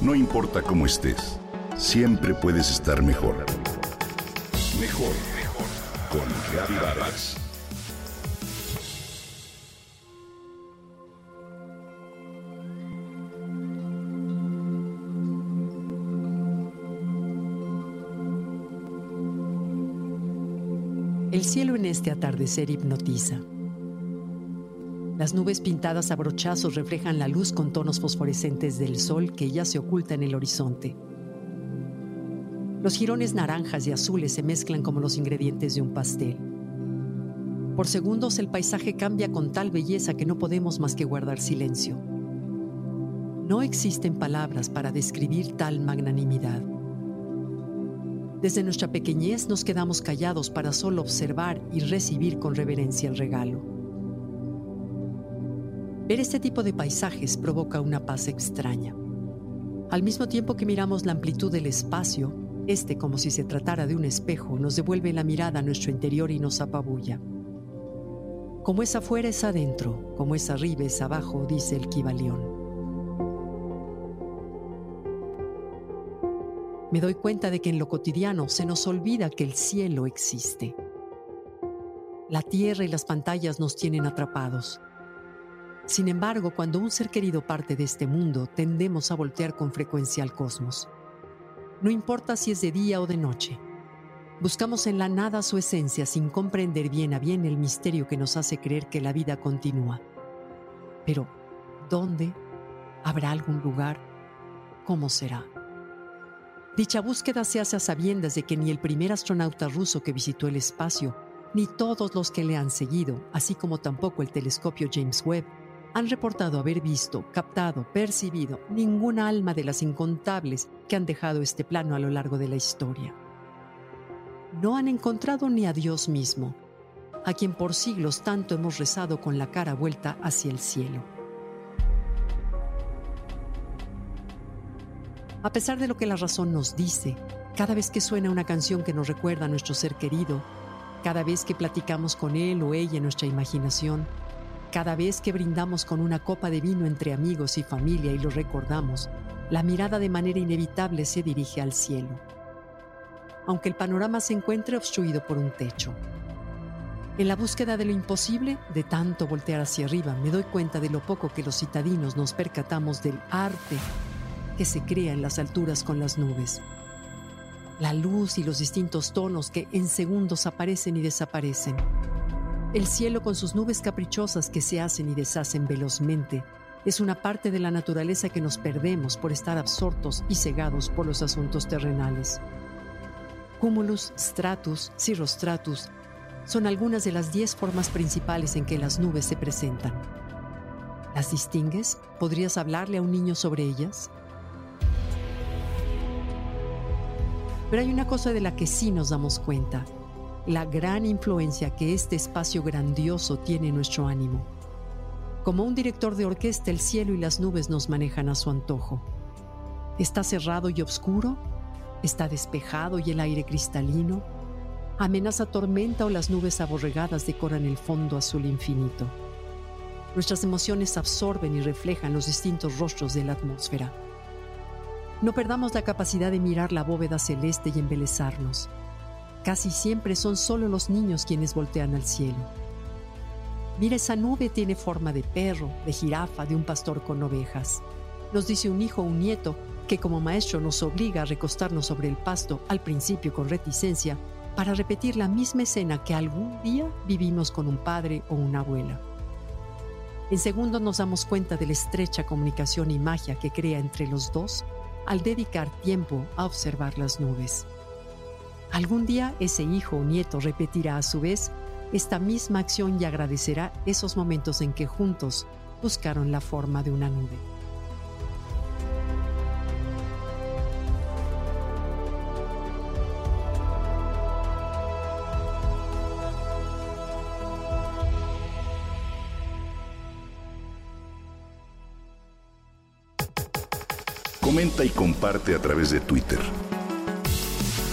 No importa cómo estés, siempre puedes estar mejor. Mejor, mejor. Con Vargas. El cielo en este atardecer hipnotiza. Las nubes pintadas a brochazos reflejan la luz con tonos fosforescentes del sol que ya se oculta en el horizonte. Los jirones naranjas y azules se mezclan como los ingredientes de un pastel. Por segundos el paisaje cambia con tal belleza que no podemos más que guardar silencio. No existen palabras para describir tal magnanimidad. Desde nuestra pequeñez nos quedamos callados para solo observar y recibir con reverencia el regalo. Ver este tipo de paisajes provoca una paz extraña. Al mismo tiempo que miramos la amplitud del espacio, este, como si se tratara de un espejo, nos devuelve la mirada a nuestro interior y nos apabulla. Como es afuera es adentro, como es arriba es abajo, dice el Kibalión. Me doy cuenta de que en lo cotidiano se nos olvida que el cielo existe. La tierra y las pantallas nos tienen atrapados. Sin embargo, cuando un ser querido parte de este mundo, tendemos a voltear con frecuencia al cosmos. No importa si es de día o de noche. Buscamos en la nada su esencia sin comprender bien a bien el misterio que nos hace creer que la vida continúa. Pero, ¿dónde? ¿Habrá algún lugar? ¿Cómo será? Dicha búsqueda se hace a sabiendas de que ni el primer astronauta ruso que visitó el espacio, ni todos los que le han seguido, así como tampoco el telescopio James Webb, han reportado haber visto, captado, percibido ninguna alma de las incontables que han dejado este plano a lo largo de la historia. No han encontrado ni a Dios mismo, a quien por siglos tanto hemos rezado con la cara vuelta hacia el cielo. A pesar de lo que la razón nos dice, cada vez que suena una canción que nos recuerda a nuestro ser querido, cada vez que platicamos con él o ella en nuestra imaginación, cada vez que brindamos con una copa de vino entre amigos y familia y lo recordamos, la mirada de manera inevitable se dirige al cielo, aunque el panorama se encuentre obstruido por un techo. En la búsqueda de lo imposible, de tanto voltear hacia arriba, me doy cuenta de lo poco que los citadinos nos percatamos del arte que se crea en las alturas con las nubes. La luz y los distintos tonos que en segundos aparecen y desaparecen el cielo con sus nubes caprichosas que se hacen y deshacen velozmente es una parte de la naturaleza que nos perdemos por estar absortos y cegados por los asuntos terrenales. Cumulus, stratus, cirrostratus son algunas de las diez formas principales en que las nubes se presentan. ¿Las distingues? ¿Podrías hablarle a un niño sobre ellas? Pero hay una cosa de la que sí nos damos cuenta la gran influencia que este espacio grandioso tiene en nuestro ánimo. Como un director de orquesta, el cielo y las nubes nos manejan a su antojo. ¿Está cerrado y oscuro? ¿Está despejado y el aire cristalino? ¿Amenaza tormenta o las nubes aborregadas decoran el fondo azul infinito? Nuestras emociones absorben y reflejan los distintos rostros de la atmósfera. No perdamos la capacidad de mirar la bóveda celeste y embelezarnos Casi siempre son solo los niños quienes voltean al cielo. Mira, esa nube tiene forma de perro, de jirafa, de un pastor con ovejas. Nos dice un hijo o un nieto que como maestro nos obliga a recostarnos sobre el pasto, al principio con reticencia, para repetir la misma escena que algún día vivimos con un padre o una abuela. En segundos nos damos cuenta de la estrecha comunicación y magia que crea entre los dos al dedicar tiempo a observar las nubes. Algún día ese hijo o nieto repetirá a su vez esta misma acción y agradecerá esos momentos en que juntos buscaron la forma de una nube. Comenta y comparte a través de Twitter.